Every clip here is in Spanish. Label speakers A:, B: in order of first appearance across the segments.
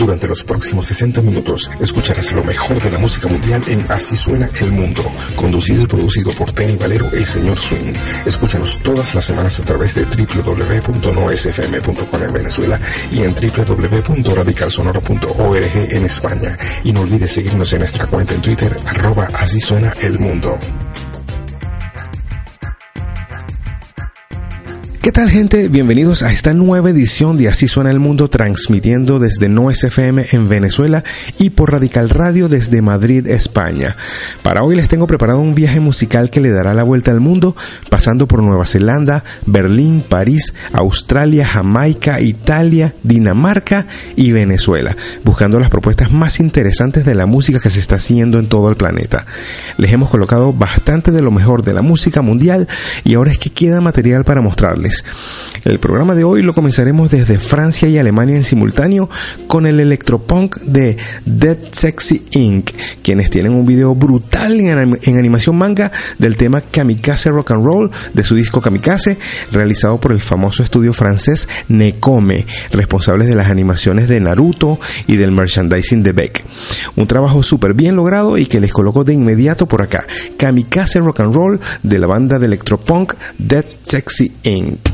A: Durante los próximos 60 minutos escucharás lo mejor de la música mundial en Así suena el mundo, conducido y producido por Tenny Valero, el señor Swing. Escúchanos todas las semanas a través de www.noesfm.com en Venezuela y en www.radicalsonoro.org en España. Y no olvides seguirnos en nuestra cuenta en Twitter, arroba Así suena el mundo. ¿Qué tal gente? Bienvenidos a esta nueva edición de Así suena el mundo transmitiendo desde No SFM en Venezuela y por Radical Radio desde Madrid, España. Para hoy les tengo preparado un viaje musical que le dará la vuelta al mundo pasando por Nueva Zelanda, Berlín, París, Australia, Jamaica, Italia, Dinamarca y Venezuela, buscando las propuestas más interesantes de la música que se está haciendo en todo el planeta. Les hemos colocado bastante de lo mejor de la música mundial y ahora es que queda material para mostrarles. El programa de hoy lo comenzaremos desde Francia y Alemania en simultáneo con el electropunk de Dead Sexy Inc., quienes tienen un video brutal en, animación manga del tema Kamikaze Rock and Roll de su disco Kamikaze, realizado por el famoso estudio francés Nekome, responsables de las animaciones de Naruto y del merchandising de Beck. Un trabajo súper bien logrado y que les coloco de inmediato por acá. Kamikaze Rock and Roll de la banda de electropunk Dead Sexy Inc.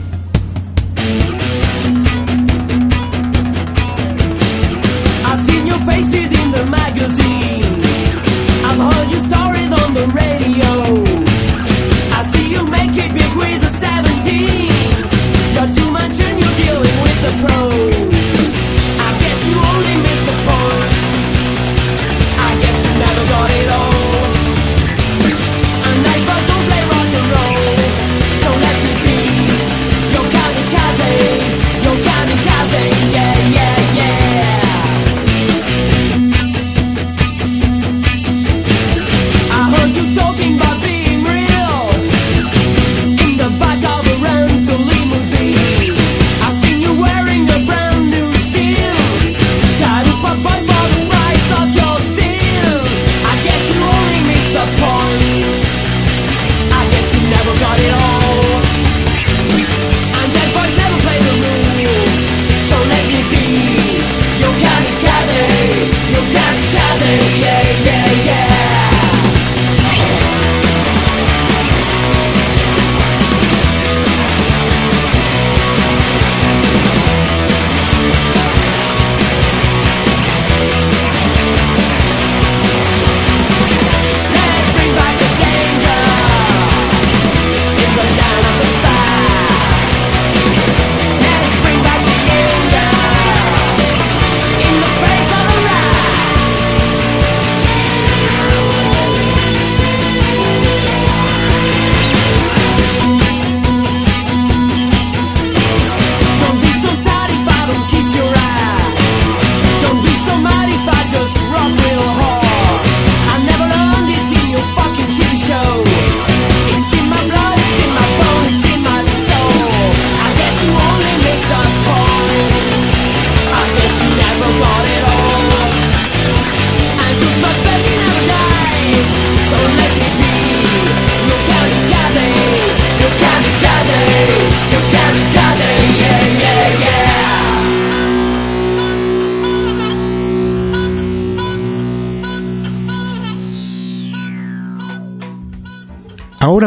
A: faces in the magazine.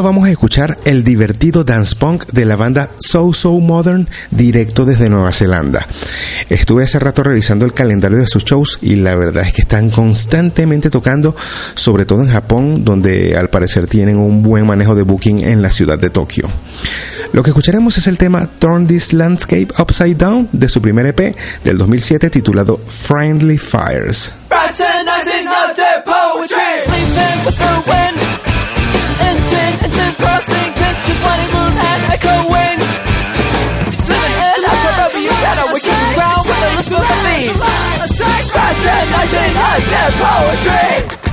A: Vamos a escuchar el divertido dance punk de la banda So So Modern directo desde Nueva Zelanda. Estuve hace rato revisando el calendario de sus shows y la verdad es que están constantemente tocando, sobre todo en Japón, donde al parecer tienen un buen manejo de booking en la ciudad de Tokio. Lo que escucharemos es el tema Turn This Landscape Upside Down de su primer EP del 2007 titulado Friendly Fires.
B: Engine gin and just crossing pits, just money, moon, and echo wing. echoing. Living in a proverbial shadow, we're kissing ground with a lisp of a theme.
C: Nice in a dead poetry.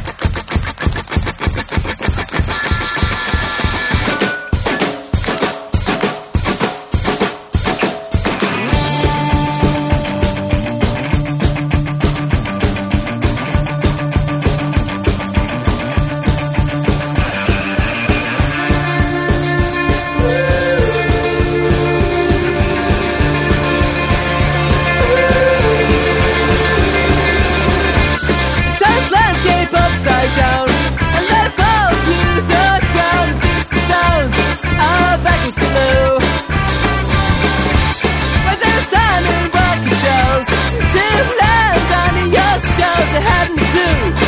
C: you had me do.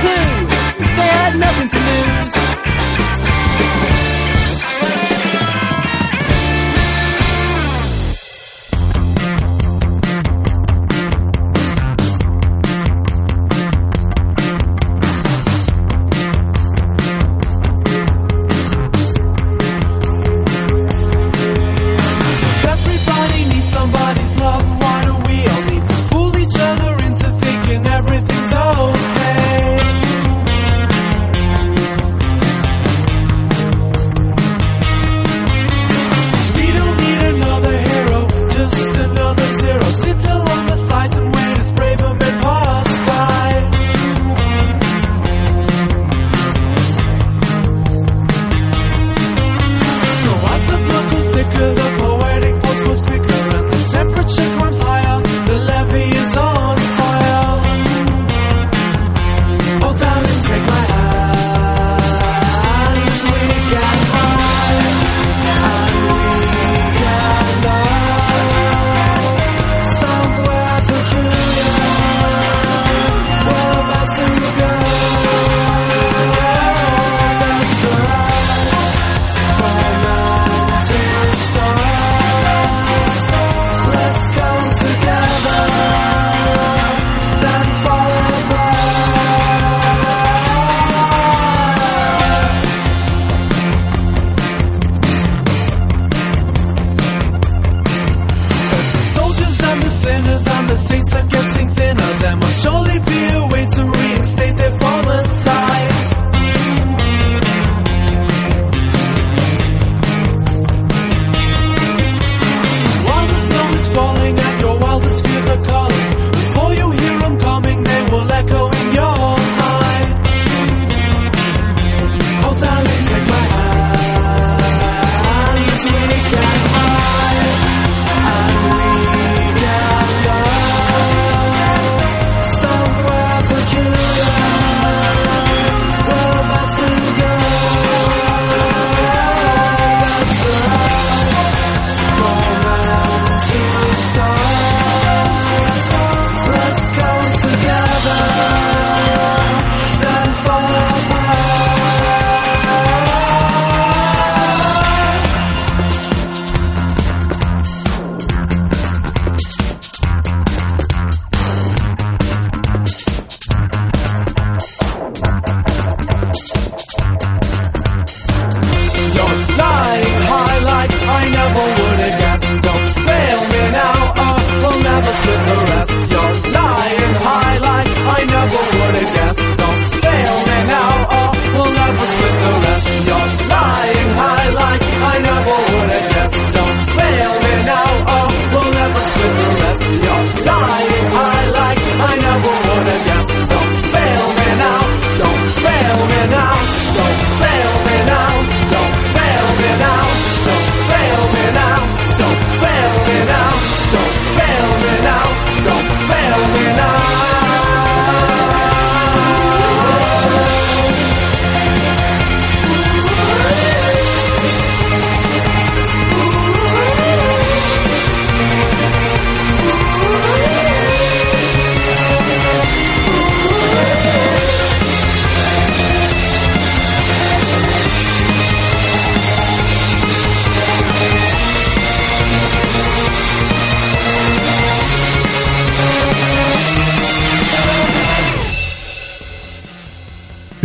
C: clue. They had nothing to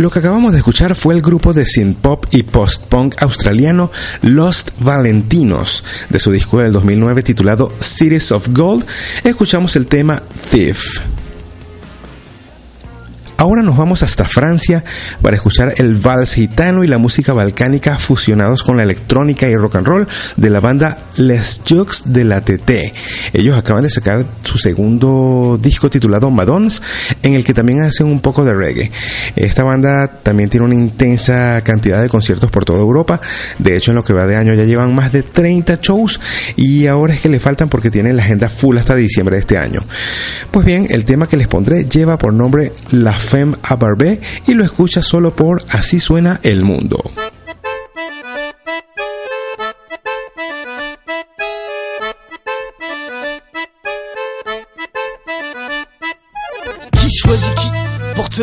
A: Lo que acabamos de escuchar fue el grupo de synth pop y post-punk australiano Lost Valentinos. De su disco del 2009 titulado Cities of Gold, escuchamos el tema Thief. Ahora nos vamos hasta Francia para escuchar el vals gitano y la música balcánica fusionados con la electrónica y rock and roll de la banda Les Jux de la TT. Ellos acaban de sacar su segundo disco titulado Madons, en el que también hacen un poco de reggae. Esta banda también tiene una intensa cantidad de conciertos por toda Europa. De hecho, en lo que va de año ya llevan más de 30 shows y ahora es que le faltan porque tienen la agenda full hasta diciembre de este año. Pues bien, el tema que les pondré lleva por nombre La Femme a Barbé y lo escucha solo por Así suena el mundo.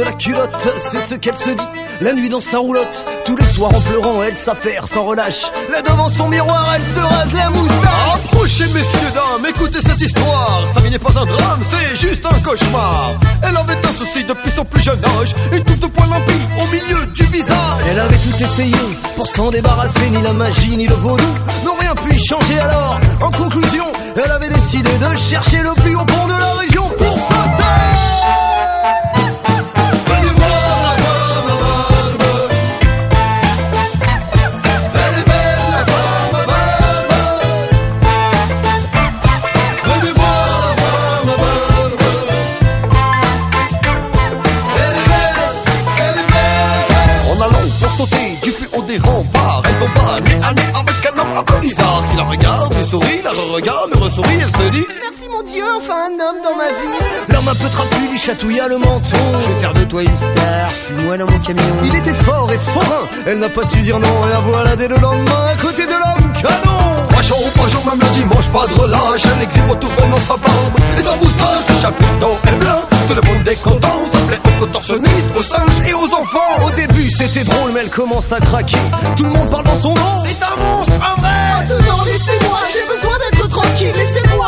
D: La culotte, c'est ce qu'elle se dit. La nuit dans sa roulotte, tous les soirs en pleurant, elle s'affaire sans relâche. Là devant son miroir, elle se rase la moustache.
E: Approchez messieurs dames, écoutez cette histoire vie n'est pas un drame, c'est juste un cauchemar Elle avait un souci depuis son plus jeune âge Une touffe de poils au milieu du visage
D: Elle avait tout essayé pour s'en débarrasser, ni la magie ni le vaudou n'ont rien pu changer alors. En conclusion, elle avait décidé de chercher le plus haut pont de la région
E: peu
D: trapu lui chatouilla le menton. Je vais faire de toi une star, suis-moi dans mon camion. Il était fort et forain, elle n'a pas su dire non. Et la voilà dès le lendemain à côté de l'homme canon.
E: Pas chaud, pas chaud, même le dimanche, pas de relâche Elle exhibe tout dans sa barbe Et sa moustache, le chapiteau est blanc Tout le monde est content, ça plaît aux contorsionnistes, aux singes et aux enfants
D: Au début c'était drôle, mais elle commence à craquer. Tout le monde parle dans son nom.
E: C'est un monstre, un vrai
D: Maintenant laissez-moi, j'ai besoin d'être tranquille. Laissez-moi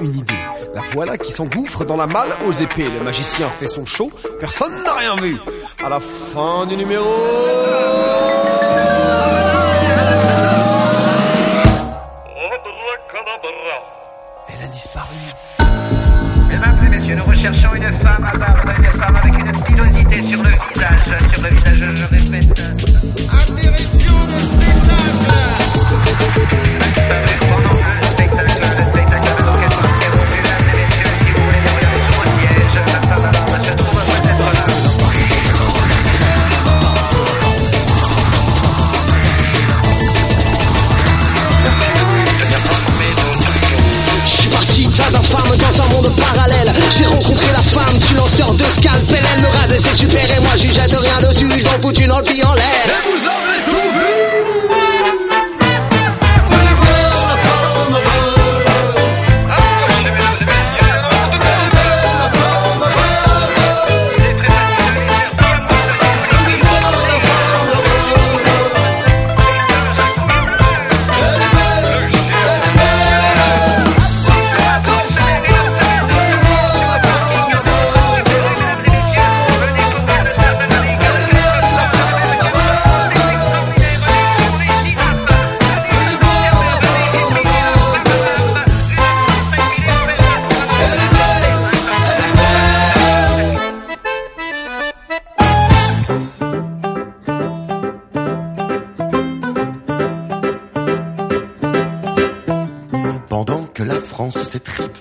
D: une idée. La voilà qui s'engouffre dans la malle aux épées. Le magicien fait son show, personne n'a rien vu. À la fin du numéro... Elle a disparu.
F: Mesdames et messieurs, nous recherchons une femme à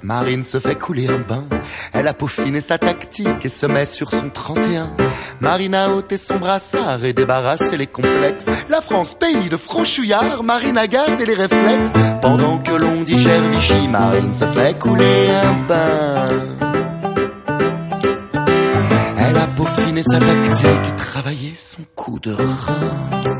G: Marine se fait couler un bain. Elle a peaufiné sa tactique et se met sur son 31. Marine a ôté son brassard et débarrassé les complexes. La France, pays de franchouillards, Marine a gardé les réflexes. Pendant que l'on digère Vichy, Marine se fait couler un bain. Elle a peaufiné sa tactique et travaillé son coup de rein.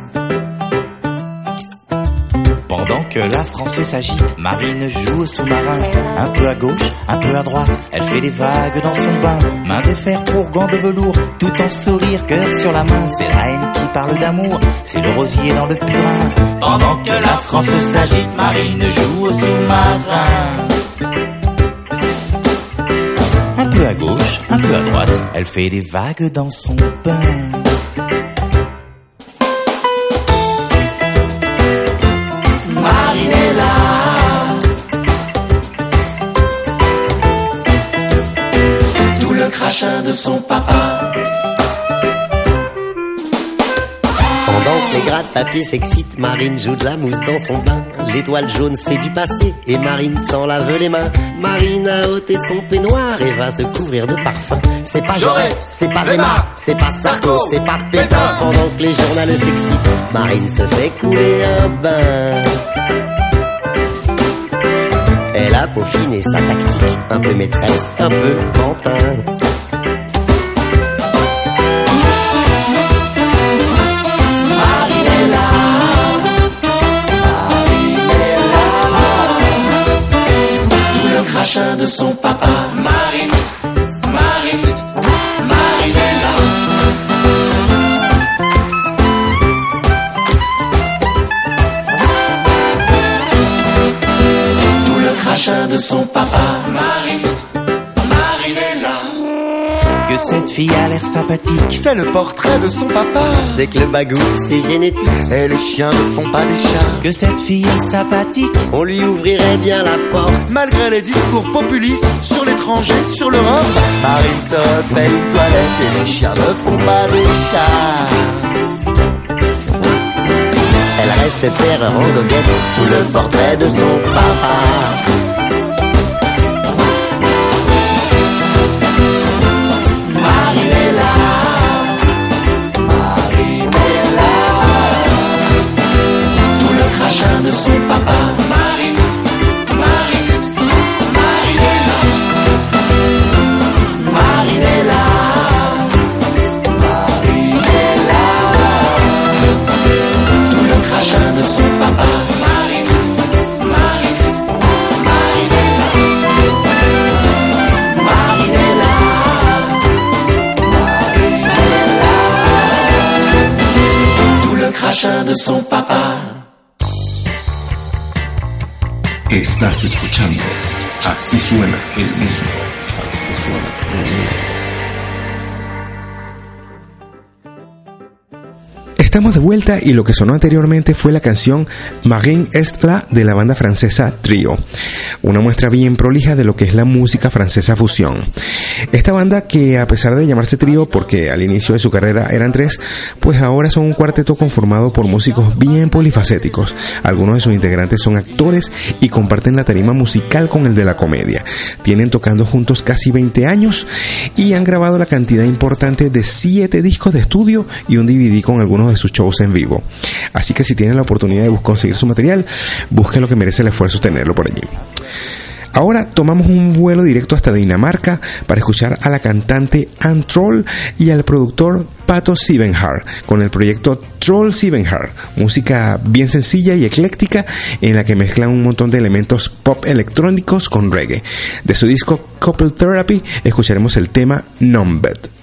H: France s'agite, Marine joue au sous-marin. Un peu à gauche, un peu à droite, elle fait des vagues dans son bain. Main de fer pour gants de velours, tout en sourire, cœur sur la main. C'est la haine qui parle d'amour, c'est le rosier dans le purin. Pendant que la France s'agite, Marine joue au sous-marin. Un peu à gauche, un peu à droite, elle fait des vagues dans son bain. De son papa.
I: Pendant que les gratte-papiers s'excitent, Marine joue de la mousse dans son bain. L'étoile jaune c'est du passé et Marine s'en lave les mains. Marine a ôté son peignoir et va se couvrir de parfum. C'est pas Jaurès, c'est pas Weimar, c'est pas Sarko, c'est pas Pétain. Pendant que les journaux s'excitent, Marine se fait couler un bain. Elle a peaufiné sa tactique, un peu maîtresse, un peu pantin.
H: de son papa. Cette fille a l'air sympathique.
G: C'est le portrait de son papa.
I: C'est que le bagou, c'est génétique.
G: Et les chiens ne font pas des chats.
H: Que cette fille est sympathique.
I: On lui ouvrirait bien la porte.
G: Malgré les discours populistes sur l'étranger, sur l'Europe, Marine se refait une toilette et les chiens ne font pas des chats.
I: Elle reste terreur en goguette, tout le portrait de son papa.
A: Estás escuchando Así suena el. Así suena. Estamos de vuelta y lo que sonó anteriormente fue la canción Marine Est la de la banda francesa Trio una muestra bien prolija de lo que es la música francesa fusión. Esta banda que a pesar de llamarse trío, porque al inicio de su carrera eran tres, pues ahora son un cuarteto conformado por músicos bien polifacéticos. Algunos de sus integrantes son actores y comparten la tarima musical con el de la comedia. Tienen tocando juntos casi 20 años y han grabado la cantidad importante de 7 discos de estudio y un DVD con algunos de sus shows en vivo. Así que si tienen la oportunidad de conseguir su material, busquen lo que merece el esfuerzo tenerlo por allí. Ahora tomamos un vuelo directo hasta Dinamarca para escuchar a la cantante Ann Troll y al productor Pato Siebenhardt con el proyecto Troll Siebenhardt, música bien sencilla y ecléctica en la que mezclan un montón de elementos pop electrónicos con reggae. De su disco Couple Therapy escucharemos el tema Numbed.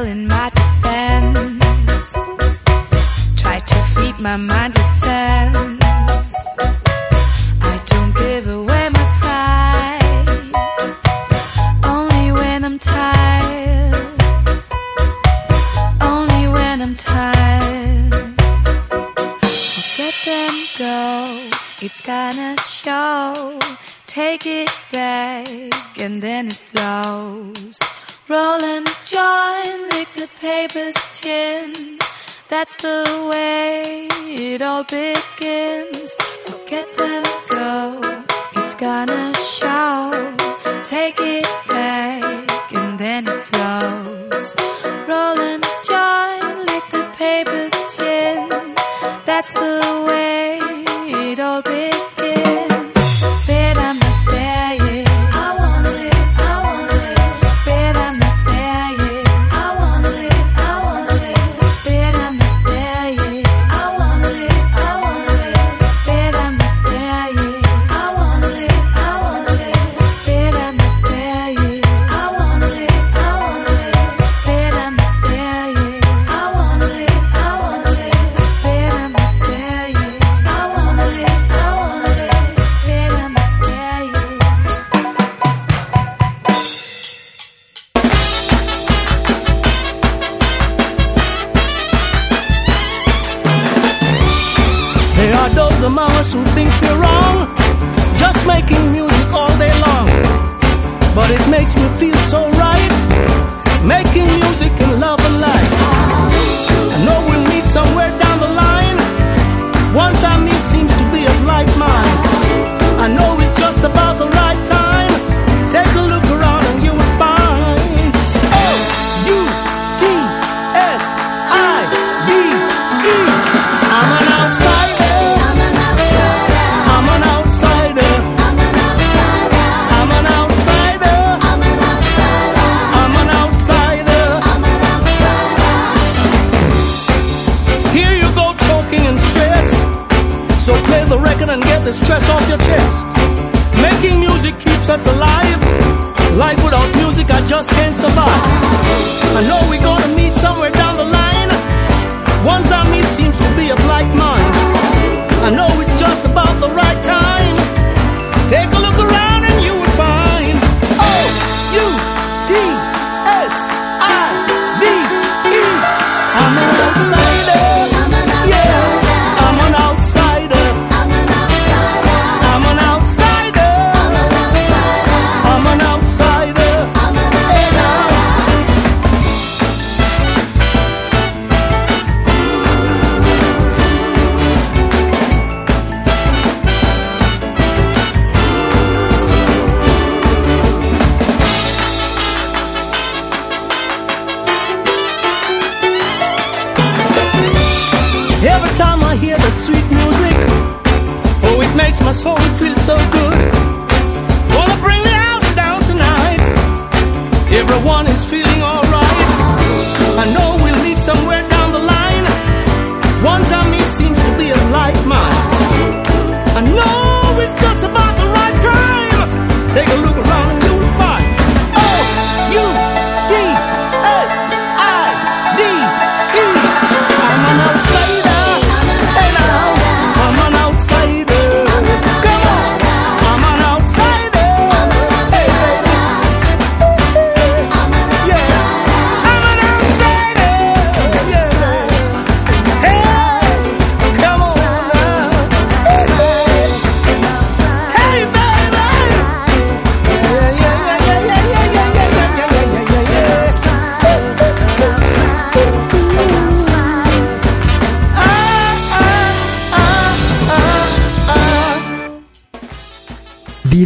J: telling my neighbor's chin. That's the way it all begins. Forget them, go. It's gonna show. Take it.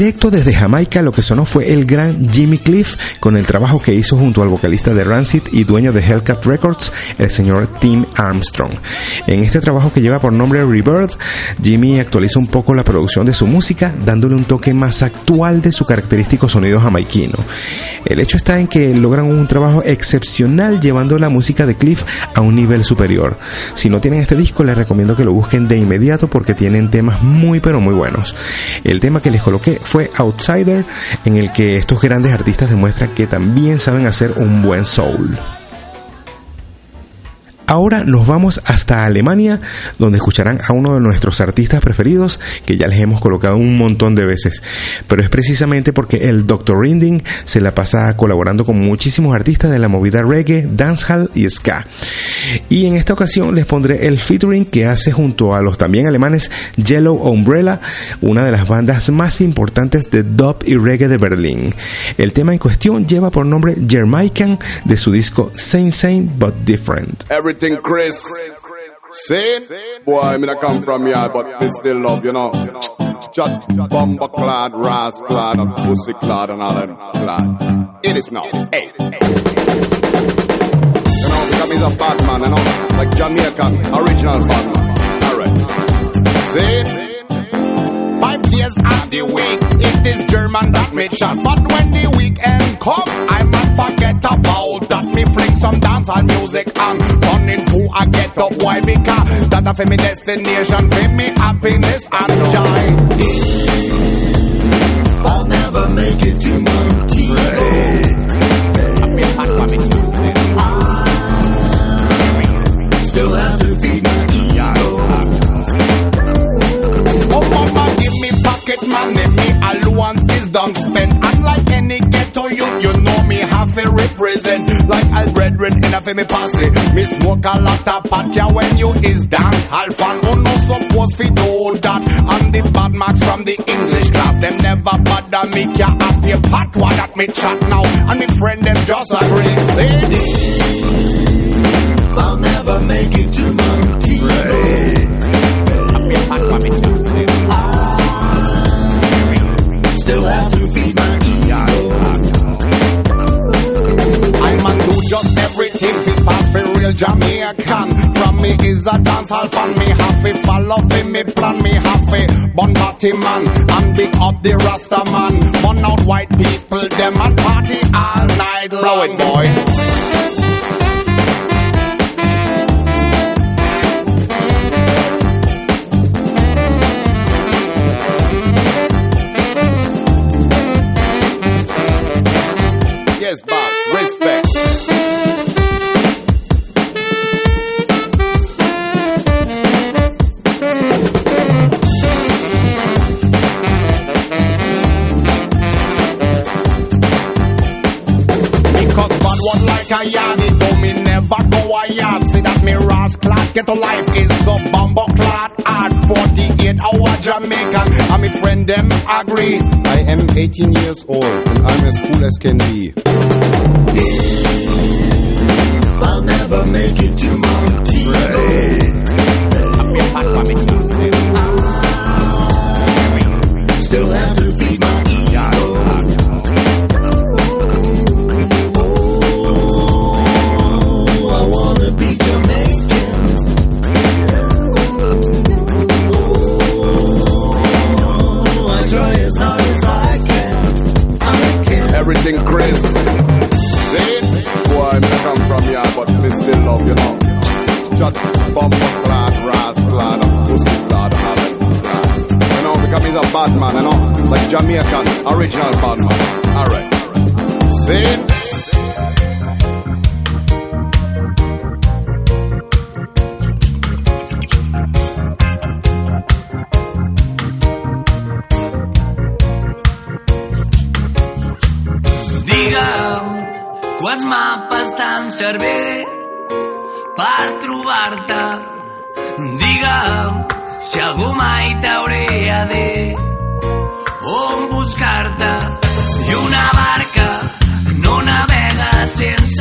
A: Dile Desde Jamaica lo que sonó fue el gran Jimmy Cliff con el trabajo que hizo junto al vocalista de Rancid y dueño de Hellcat Records, el señor Tim Armstrong. En este trabajo que lleva por nombre Rebirth, Jimmy actualiza un poco la producción de su música, dándole un toque más actual de su característico sonido jamaiquino. El hecho está en que logran un trabajo excepcional llevando la música de Cliff a un nivel superior. Si no tienen este disco, les recomiendo que lo busquen de inmediato porque tienen temas muy pero muy buenos. El tema que les coloqué fue Outsider, en el que estos grandes artistas demuestran que también saben hacer un buen soul. Ahora nos vamos hasta Alemania, donde escucharán a uno de nuestros artistas preferidos, que ya les hemos colocado un montón de veces. Pero es precisamente porque el Dr. Rinding se la pasa colaborando con muchísimos artistas de la movida reggae, dancehall y ska. Y en esta ocasión les pondré el featuring que hace junto a los también alemanes Yellow Umbrella, una de las bandas más importantes de dub y reggae de Berlín. El tema en cuestión lleva por nombre Jamaican de su disco Same Same But Different.
K: Everything Chris. See? Boy, I mean, I come from here, but me still love, you know. Chat, bomber clad, ras clad, and pussy clad, and all that clad. It is now. Hey. You know, because he's a bad man, you know. Like Jamaican, original bad man. Alright. See? Five days of the week, it is German that me chat. But when the weekend come, I might forget about that. Some dancehall music and turn into a get up boy because that a me destination, for me happiness and joy. I'll never make it to Montego. Still have to feed my ego. Oh mama, give me pocket money, me allowance is done spent. Unlike any ghetto youth, you know me have to represent. Like all brethren in a me posse, me smoke a lot of yeah, when you is dance hall fan. Oh no, suppose fi do that. And the bad marks from the English class, them never bother me, yeah, happy pot, what that me chat now. And me friend them just agree, say I'll never make it to Montego. Still have to Jamaican. From me is a dancehall fan. Me to follow fi me plan. Me to bun body man and big up the Rasta man. Bun out white people them and party all night long, boy. Ghetto life is a bomber clot at 48 hour Jamaican. And my friend them agree. I am 18 years old and I'm as cool as can be.
L: I'll never make it to
K: Jamaica, original
M: band.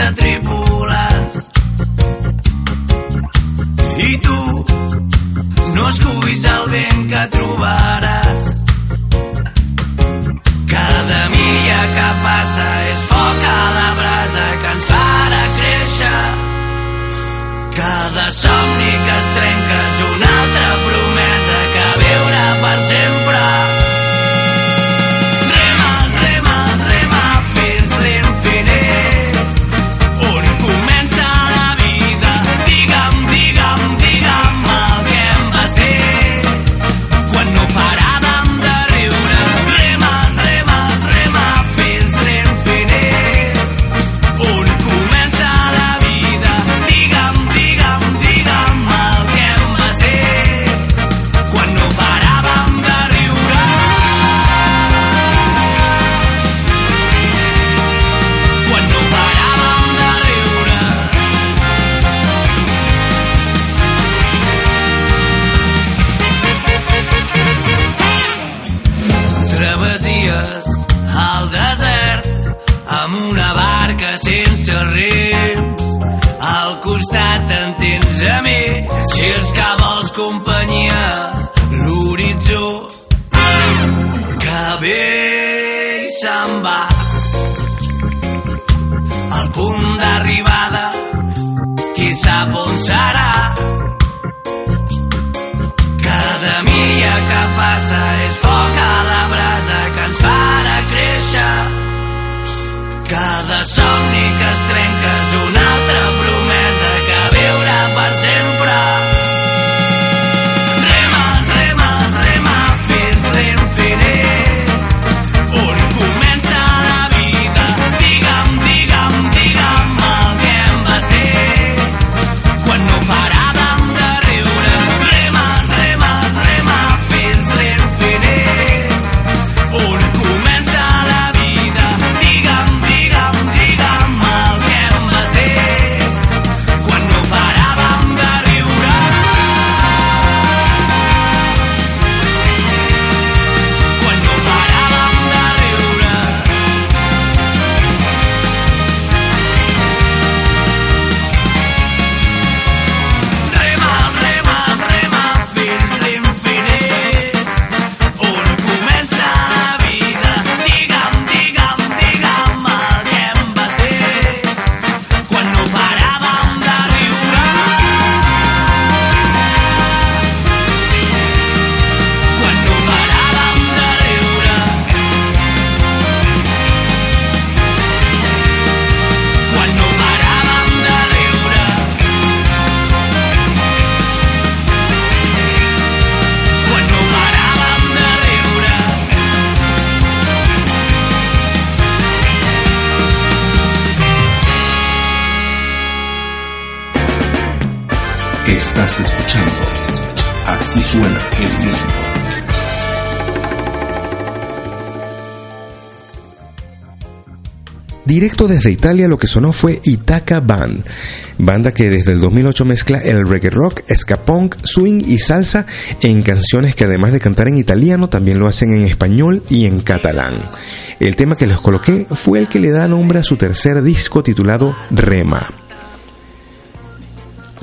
M: esa
A: tribu. Desde Italia lo que sonó fue Itaca Band, banda que desde el 2008 mezcla el reggae rock, ska punk, swing y salsa en canciones que además de cantar en italiano también lo hacen en español y en catalán. El tema que les coloqué fue el que le da nombre a su tercer disco titulado Rema.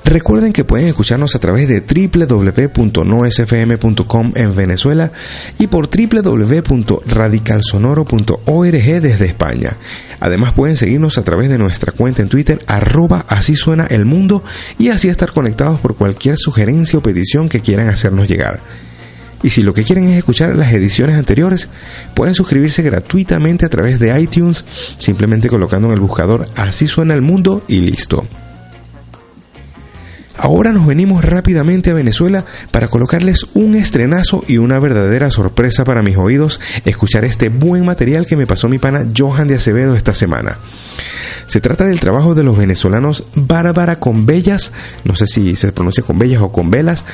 A: Recuerden que pueden escucharnos a través de www.nosfm.com en Venezuela y por www.radicalsonoro.org desde España. Además pueden seguirnos a través de nuestra cuenta en Twitter arroba así suena el mundo y así estar conectados por cualquier sugerencia o petición que quieran hacernos llegar. Y si lo que quieren es escuchar las ediciones anteriores, pueden suscribirse gratuitamente a través de iTunes simplemente colocando en el buscador así suena el mundo y listo. Ahora nos venimos rápidamente a Venezuela para colocarles un estrenazo y una verdadera sorpresa para mis oídos escuchar este buen material que me pasó mi pana Johan de Acevedo esta semana. Se trata del trabajo de los venezolanos Bárbara Conbellas, no sé si se pronuncia Conbellas o Convelas,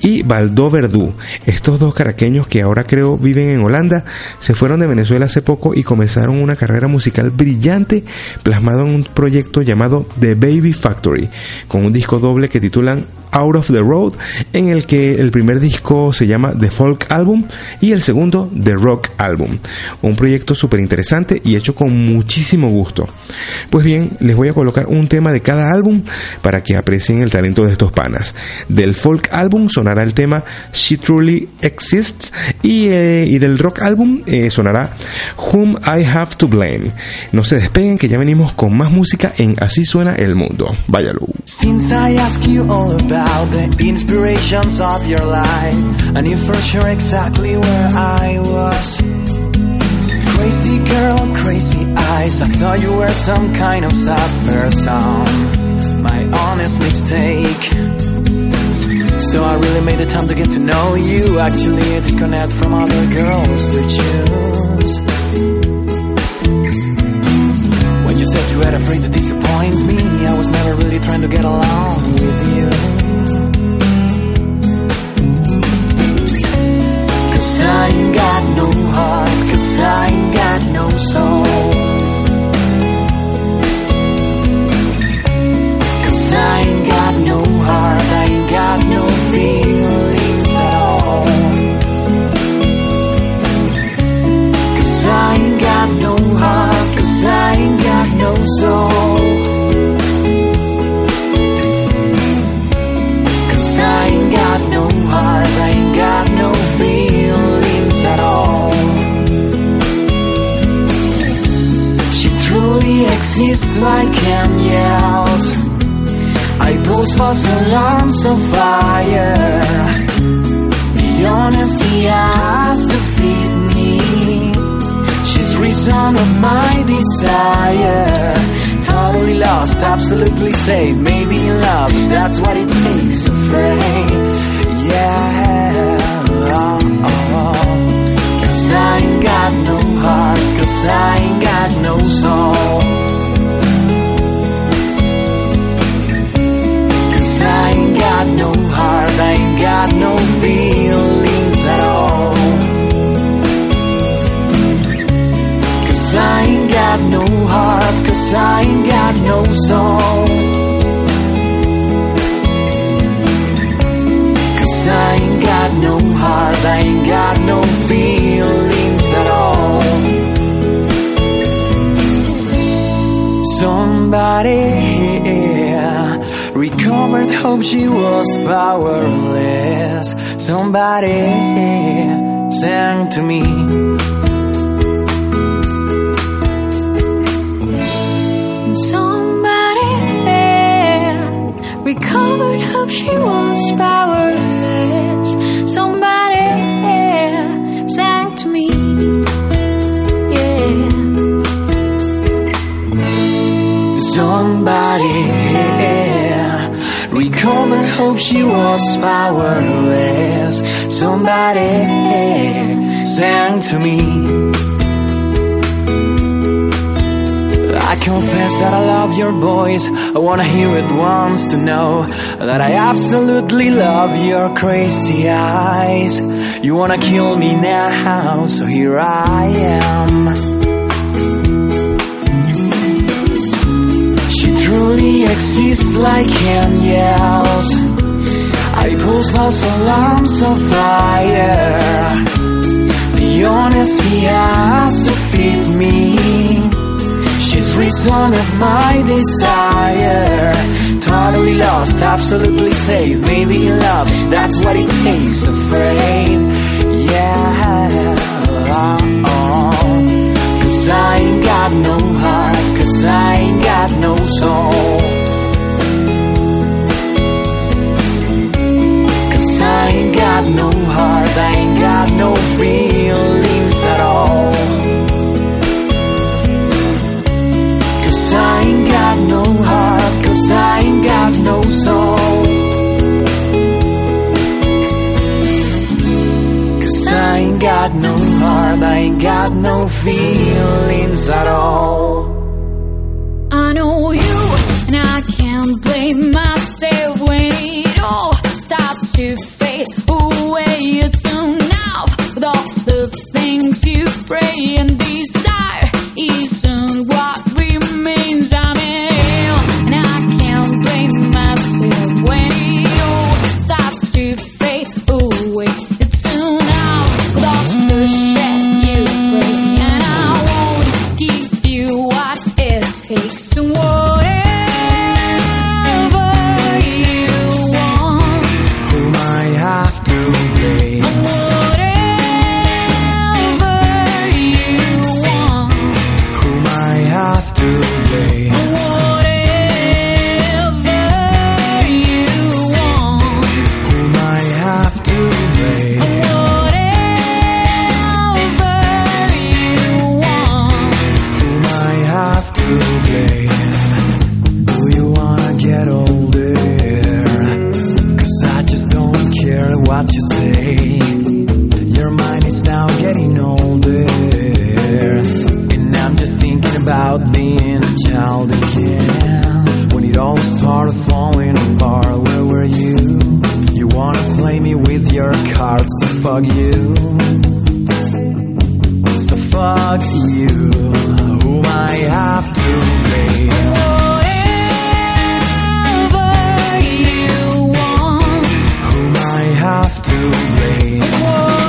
A: y Baldó Verdú. Estos dos caraqueños que ahora creo viven en Holanda, se fueron de Venezuela hace poco y comenzaron una carrera musical brillante plasmado en un proyecto llamado The Baby Factory, con un disco doble que titulan Out of the Road, en el que el primer disco se llama The Folk Album y el segundo The Rock Album. Un proyecto súper interesante y hecho con muchísimo gusto. Pues bien, les voy a colocar un tema de cada álbum para que aprecien el talento de estos panas. Del Folk Album sonará el tema She Truly Exists y, eh, del Rock Album eh, sonará Whom I Have to Blame. No se despeguen que ya venimos con más música en Así Suena el Mundo. Váyalo.
B: Since I ask you all about the inspirations of your life, and you for sure exactly where I was. Crazy girl, crazy eyes, I thought you were some kind of sad person. My honest mistake. So I really made the time to get to know you. Actually, I disconnect from other girls to choose. When you said you were afraid to disappoint me, I was never really trying to get along with you. Cause I ain't got no heart, cause I ain't got no soul. Cause I ain't got no heart, I ain't got no feelings at all. Cause I ain't got no heart, cause I ain't got no soul. Exists like angels. I pose false alarms of fire. The honesty has to feed me. She's reason of my desire. Totally lost, absolutely safe. Maybe in love, that's what it takes. Afraid, yeah. Oh, oh. Cause I ain't got no heart, cause I ain't got no soul. Got no feelings at all. Cause I ain't got no heart, cause I ain't got no soul. Cause I ain't got no heart, I ain't got no feelings at all. Somebody recovered hope she was powerless. Somebody sang to me.
J: Somebody recovered hope she was
B: hope she was my words. Somebody sang to me. I confess that I love your voice. I wanna hear it once to know that I absolutely love your crazy eyes. You wanna kill me now, so here I am. She truly exists like angels April's false alarms on fire. The honesty has to feed me. She's reason of my desire. Totally lost, absolutely safe. Maybe in love, that's what it takes. Afraid, yeah. Cause I ain't got no heart, cause I ain't got no soul. ain't got no heart, I ain't got no feelings at all. Cause I ain't got no heart, cause I ain't got no soul. Cause I ain't got no heart, I ain't got no feelings at all.
N: I know you, and I can't blame myself when it all stops to it's enough with all the things you pray and
B: do. have to
A: leave.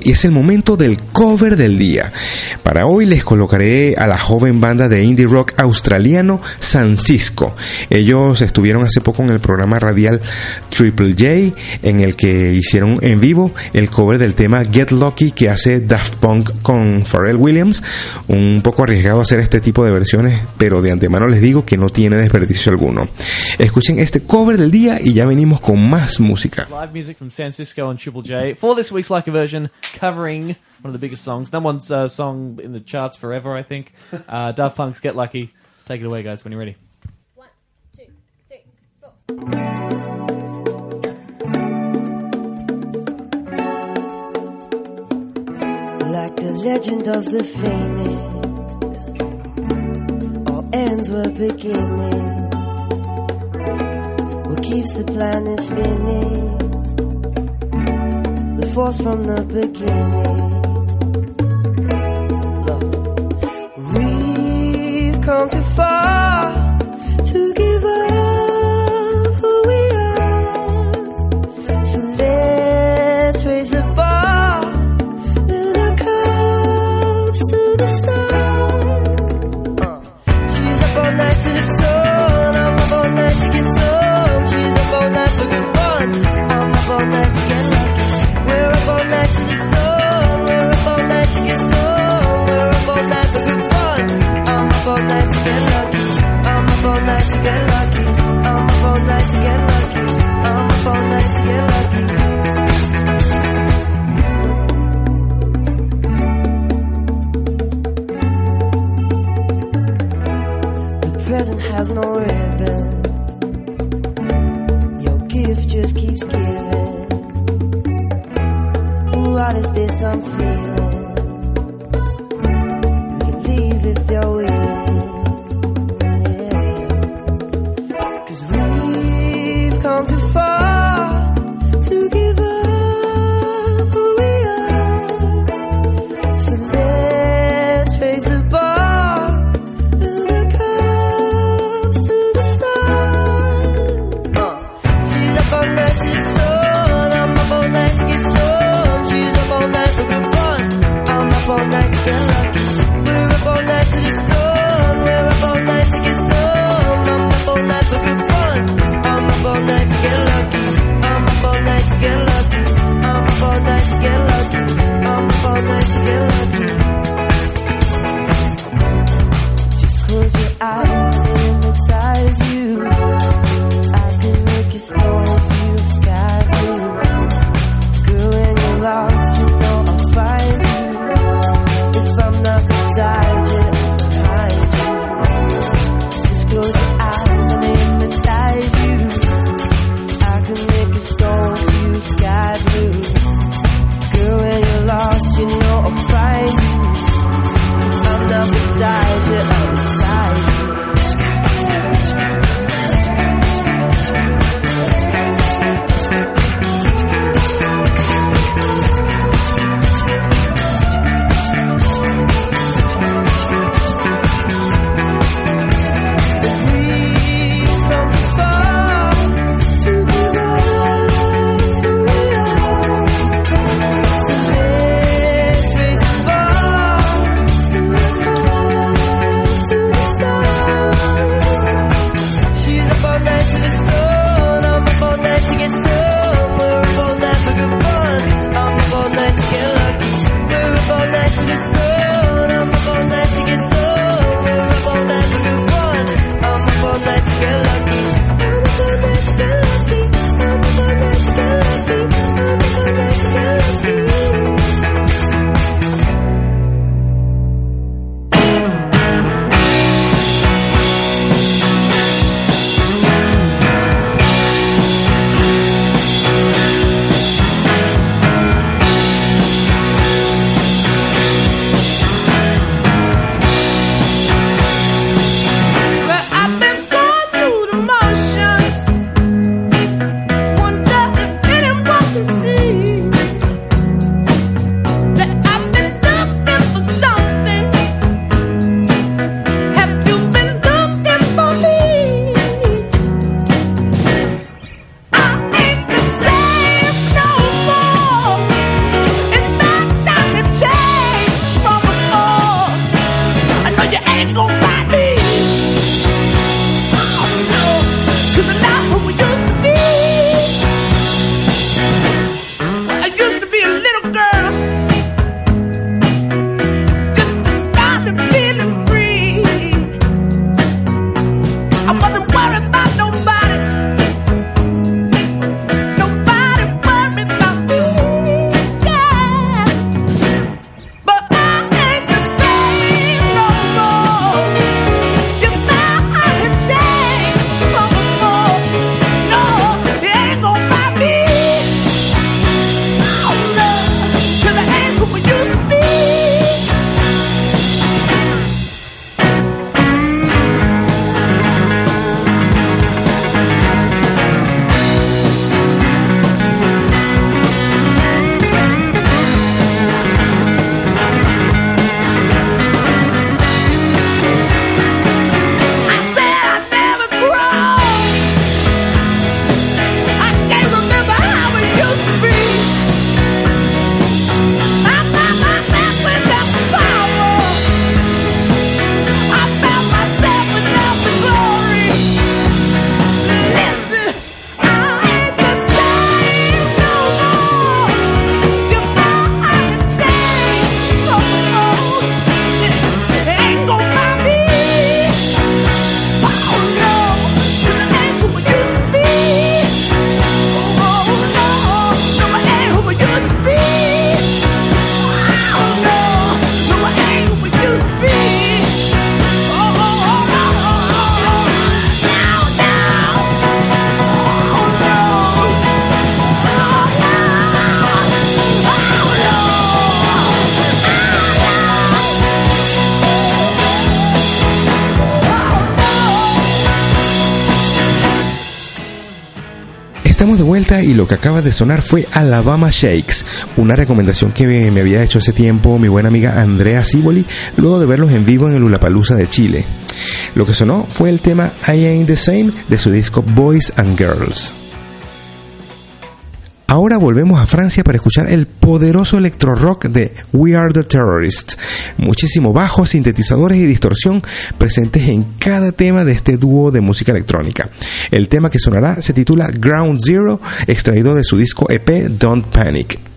A: Y es el momento del cover del día. Para hoy les colocaré a la joven banda de indie rock australiano San Cisco. Ellos estuvieron hace poco en el programa radial Triple J en el que hicieron en vivo el cover del tema Get Lucky que hace Daft Punk con Pharrell Williams. Un poco arriesgado hacer este tipo de versiones, pero de antemano les digo que no tiene desperdicio alguno. Escuchen este cover del día y ya venimos con más música.
O: Live music from San Cisco on Triple J for this week's Like a Version, covering one of the biggest songs. Number one's uh, song in the charts forever, I think. Uh, Daft Punk's Get Lucky. Take it away, guys, when you're ready.
P: Like the legend of the phoenix, all ends were beginning. What keeps the planet spinning? The force from the beginning. Look, we've come too far
A: y lo que acaba de sonar fue Alabama Shakes, una recomendación que me, había hecho hace tiempo mi buena amiga Andrea Ciboli luego de verlos en vivo en el Ulapalooza de Chile. Lo que sonó fue el tema I Ain't the Same de su disco Boys and Girls. Ahora volvemos a Francia para escuchar el poderoso electro rock de We Are the Terrorists. Muchísimo bajo, sintetizadores y distorsión presentes en cada tema de este dúo de música electrónica. El tema que sonará se titula Ground Zero, extraído de su disco EP Don't Panic.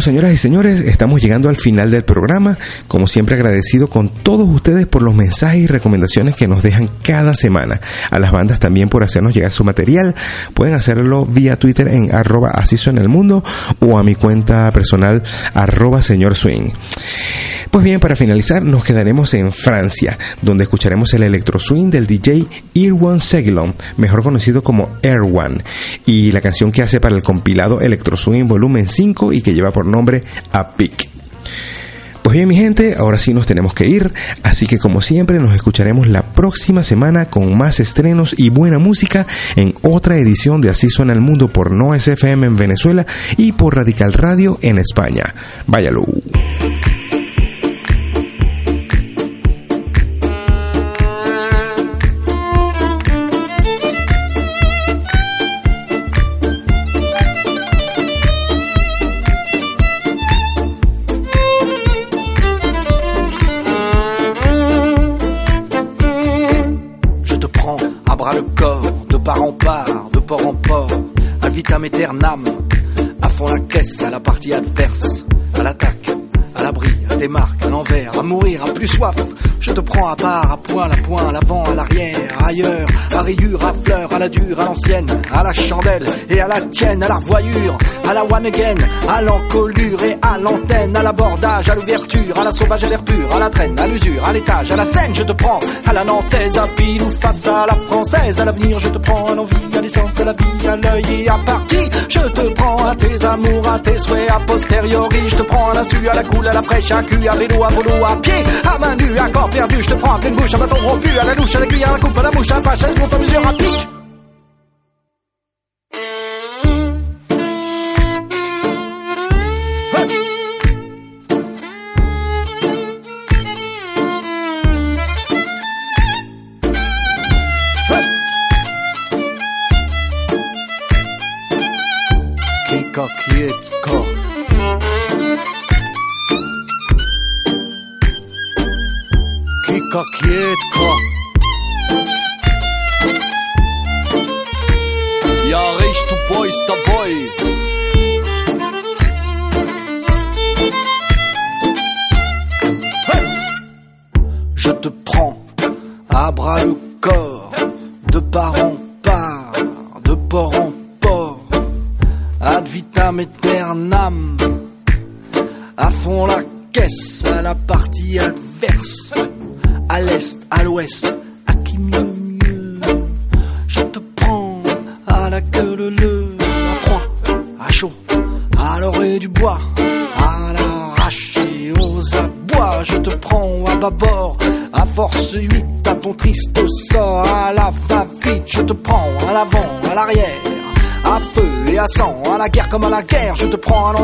A: Señoras y señores, estamos llegando al final del programa. Como siempre, agradecido con todos ustedes por los mensajes y recomendaciones que nos dejan cada semana. A las bandas también por hacernos llegar su material. Pueden hacerlo vía Twitter en arroba así suena el mundo o a mi cuenta personal arroba señor swing. Pues bien, para finalizar, nos quedaremos en Francia, donde escucharemos el electro swing del DJ Irwan Seglon, mejor conocido como Erwan, y la canción que hace para el compilado Electro Swing Volumen 5 y que lleva por nombre A Pic. Pues bien, mi gente, ahora sí nos tenemos que ir, así que como siempre nos escucharemos la próxima semana con más estrenos y buena música en otra edición de Así suena el mundo por No SFM en Venezuela y por Radical Radio en España. Váyalo.
Q: Vitam aeternam, à fond la caisse, à la partie adverse, à l'attaque, à l'abri, des marques, à l'envers, à mourir, à plus soif. Je te prends à part, à poil, à point, à l'avant, à l'arrière, ailleurs, à rayure, à fleur, à la dure, à l'ancienne, à la chandelle et à la tienne, à la revoyure, à la one again, à l'encolure et à l'antenne, à l'abordage, à l'ouverture, à la sauvage, à l'air pur, à la traîne, à l'usure, à l'étage, à la scène, je te prends, à la nantaise, à pile ou face à la française, à l'avenir, je te prends à l'envie, à l'essence, à la vie, à l'œil et à partie, je te prends à tes amours, à tes souhaits, à posteriori, je te prends à l'insu, à la coule, à la fraîche, à cul, à vélo, à volo, à pied, à main nue, à corps perdu, je te prends à pleine bouche, à bâton rompu, à la louche, à la cuillère, à la coupe, à la mouche, à la fâche, à la à mesure, à pique.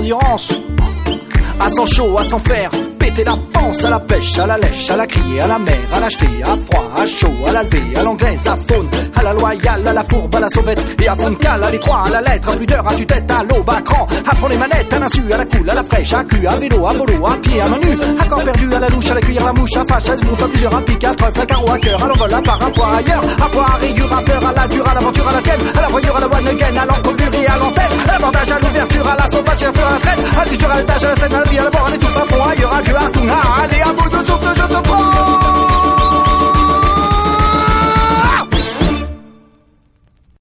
Q: endurance. À sans chaud, à sans faire, péter la à la pêche, à la lèche, à la criée, à la mer, à l'acheter, à froid, à chaud, à la à l'anglaise, à faune, à la loyale, à la fourbe, à la sauvette, et à fond de cale, à l'étroit, à la lettre, à plus d'heure, à tue-tête, à l'aube, à cran, à fond les manettes, à l'insu, à la coule, à la fraîche, à cul, à vélo, à volo, à pied, à main nue, à corps perdu, à la louche, à la cuillère, à la mouche, à fâche, à bouffe, à plusieurs, à pique, à trèfle, à carreau, à cœur, à l'envol, à part, à poire, ailleurs, à poire, à rayure, à fleur, à la dure, à l'aventure, à la tienne, à la voyure, à la one again, à l'encolure à l'antenne, à l'abordage, à l'ouverture, à la sauvage, à la à à l'étage, à la scène, à la à la mort, à l'étouffe, à fond, Ali a bordo de um feijão